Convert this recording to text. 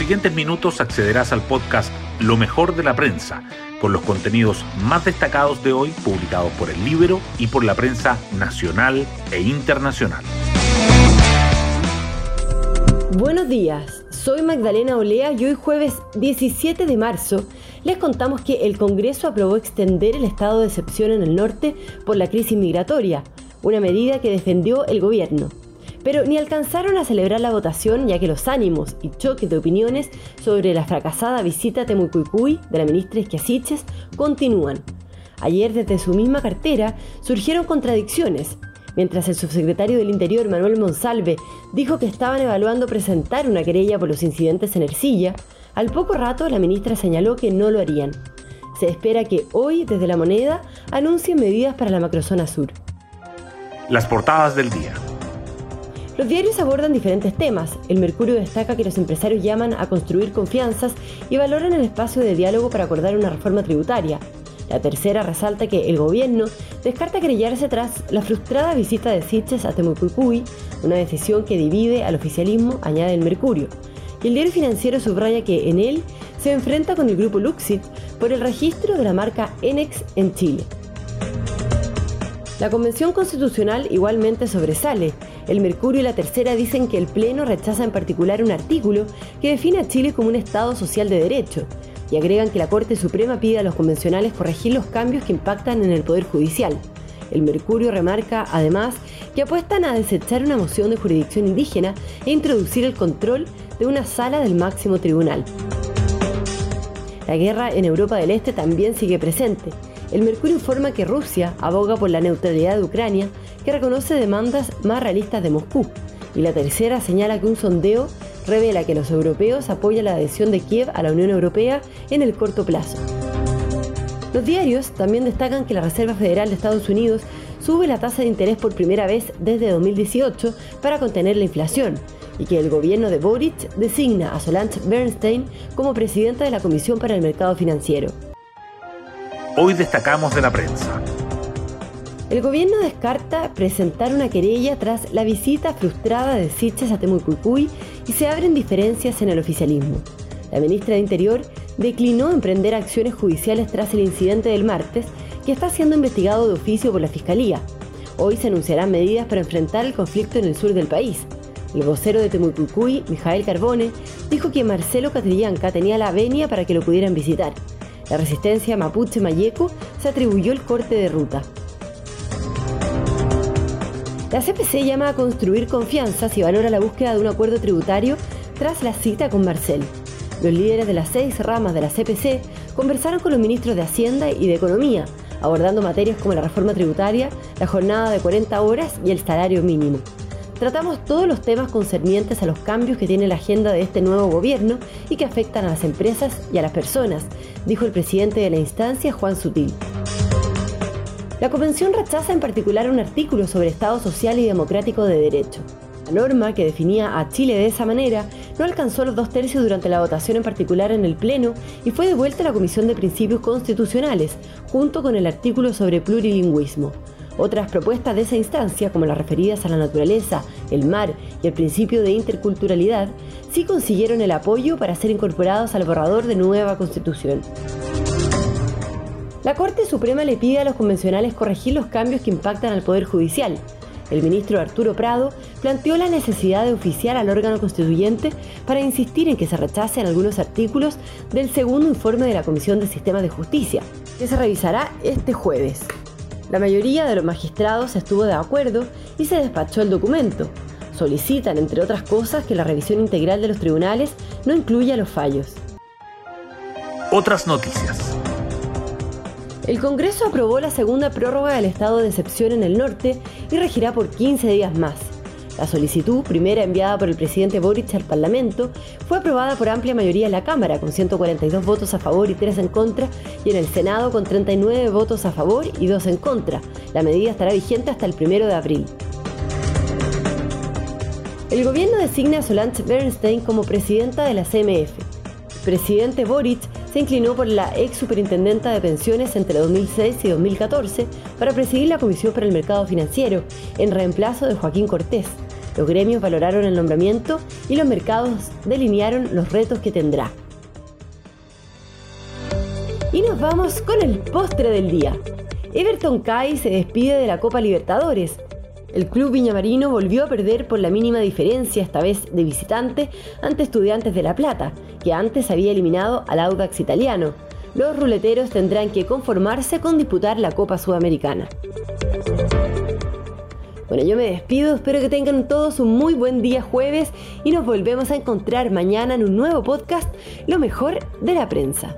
siguientes minutos accederás al podcast Lo mejor de la prensa, con los contenidos más destacados de hoy publicados por el libro y por la prensa nacional e internacional. Buenos días, soy Magdalena Olea y hoy jueves 17 de marzo les contamos que el Congreso aprobó extender el estado de excepción en el norte por la crisis migratoria, una medida que defendió el gobierno. Pero ni alcanzaron a celebrar la votación ya que los ánimos y choques de opiniones sobre la fracasada visita a de la ministra Esquiasiches continúan. Ayer desde su misma cartera surgieron contradicciones, Mientras el subsecretario del Interior, Manuel Monsalve, dijo que estaban evaluando presentar una querella por los incidentes en Ercilla, al poco rato la ministra señaló que no lo harían. Se espera que hoy, desde la moneda, anuncien medidas para la macrozona sur. Las portadas del día. Los diarios abordan diferentes temas. El Mercurio destaca que los empresarios llaman a construir confianzas y valoran el espacio de diálogo para acordar una reforma tributaria. La tercera resalta que el gobierno descarta querellarse tras la frustrada visita de Siches a Temucuicuy, una decisión que divide al oficialismo, añade el Mercurio. Y el diario financiero subraya que en él se enfrenta con el grupo Luxit por el registro de la marca Enex en Chile. La Convención Constitucional igualmente sobresale. El Mercurio y la Tercera dicen que el Pleno rechaza en particular un artículo que define a Chile como un Estado social de derecho y agregan que la Corte Suprema pide a los convencionales corregir los cambios que impactan en el Poder Judicial. El Mercurio remarca, además, que apuestan a desechar una moción de jurisdicción indígena e introducir el control de una sala del máximo tribunal. La guerra en Europa del Este también sigue presente. El Mercurio informa que Rusia aboga por la neutralidad de Ucrania, que reconoce demandas más realistas de Moscú. Y la tercera señala que un sondeo revela que los europeos apoyan la adhesión de Kiev a la Unión Europea en el corto plazo. Los diarios también destacan que la Reserva Federal de Estados Unidos sube la tasa de interés por primera vez desde 2018 para contener la inflación y que el gobierno de Boric designa a Solange Bernstein como presidenta de la Comisión para el Mercado Financiero. Hoy destacamos de la prensa. El gobierno descarta presentar una querella tras la visita frustrada de Siches a Temucuicuy y se abren diferencias en el oficialismo. La ministra de Interior declinó emprender acciones judiciales tras el incidente del martes, que está siendo investigado de oficio por la Fiscalía. Hoy se anunciarán medidas para enfrentar el conflicto en el sur del país. El vocero de Temucuicuy, Mijael Carbone, dijo que Marcelo Catrillanca tenía la venia para que lo pudieran visitar. La resistencia mapuche mayeco se atribuyó el corte de ruta. La CPC llama a construir confianzas y valora la búsqueda de un acuerdo tributario tras la cita con Marcel. Los líderes de las seis ramas de la CPC conversaron con los ministros de Hacienda y de Economía, abordando materias como la reforma tributaria, la jornada de 40 horas y el salario mínimo. Tratamos todos los temas concernientes a los cambios que tiene la agenda de este nuevo gobierno y que afectan a las empresas y a las personas, dijo el presidente de la instancia, Juan Sutil. La Convención rechaza en particular un artículo sobre Estado social y democrático de derecho. La norma que definía a Chile de esa manera no alcanzó los dos tercios durante la votación en particular en el Pleno y fue devuelta a la Comisión de Principios Constitucionales, junto con el artículo sobre plurilingüismo. Otras propuestas de esa instancia, como las referidas a la naturaleza, el mar y el principio de interculturalidad, sí consiguieron el apoyo para ser incorporados al borrador de nueva constitución. La Corte Suprema le pide a los convencionales corregir los cambios que impactan al Poder Judicial. El ministro Arturo Prado planteó la necesidad de oficiar al órgano constituyente para insistir en que se rechacen algunos artículos del segundo informe de la Comisión de Sistemas de Justicia, que se revisará este jueves. La mayoría de los magistrados estuvo de acuerdo y se despachó el documento. Solicitan, entre otras cosas, que la revisión integral de los tribunales no incluya los fallos. Otras noticias. El Congreso aprobó la segunda prórroga del estado de excepción en el norte y regirá por 15 días más. La solicitud, primera enviada por el presidente Boric al Parlamento, fue aprobada por amplia mayoría en la Cámara, con 142 votos a favor y 3 en contra, y en el Senado con 39 votos a favor y 2 en contra. La medida estará vigente hasta el 1 de abril. El gobierno designa a Solange Bernstein como presidenta de la CMF. El presidente Boric se inclinó por la ex superintendenta de pensiones entre 2006 y 2014 para presidir la Comisión para el Mercado Financiero, en reemplazo de Joaquín Cortés. Los gremios valoraron el nombramiento y los mercados delinearon los retos que tendrá. Y nos vamos con el postre del día. Everton Kai se despide de la Copa Libertadores. El club viñamarino volvió a perder por la mínima diferencia, esta vez de visitante, ante Estudiantes de La Plata, que antes había eliminado al Audax italiano. Los ruleteros tendrán que conformarse con disputar la Copa Sudamericana. Bueno, yo me despido, espero que tengan todos un muy buen día jueves y nos volvemos a encontrar mañana en un nuevo podcast, Lo mejor de la prensa.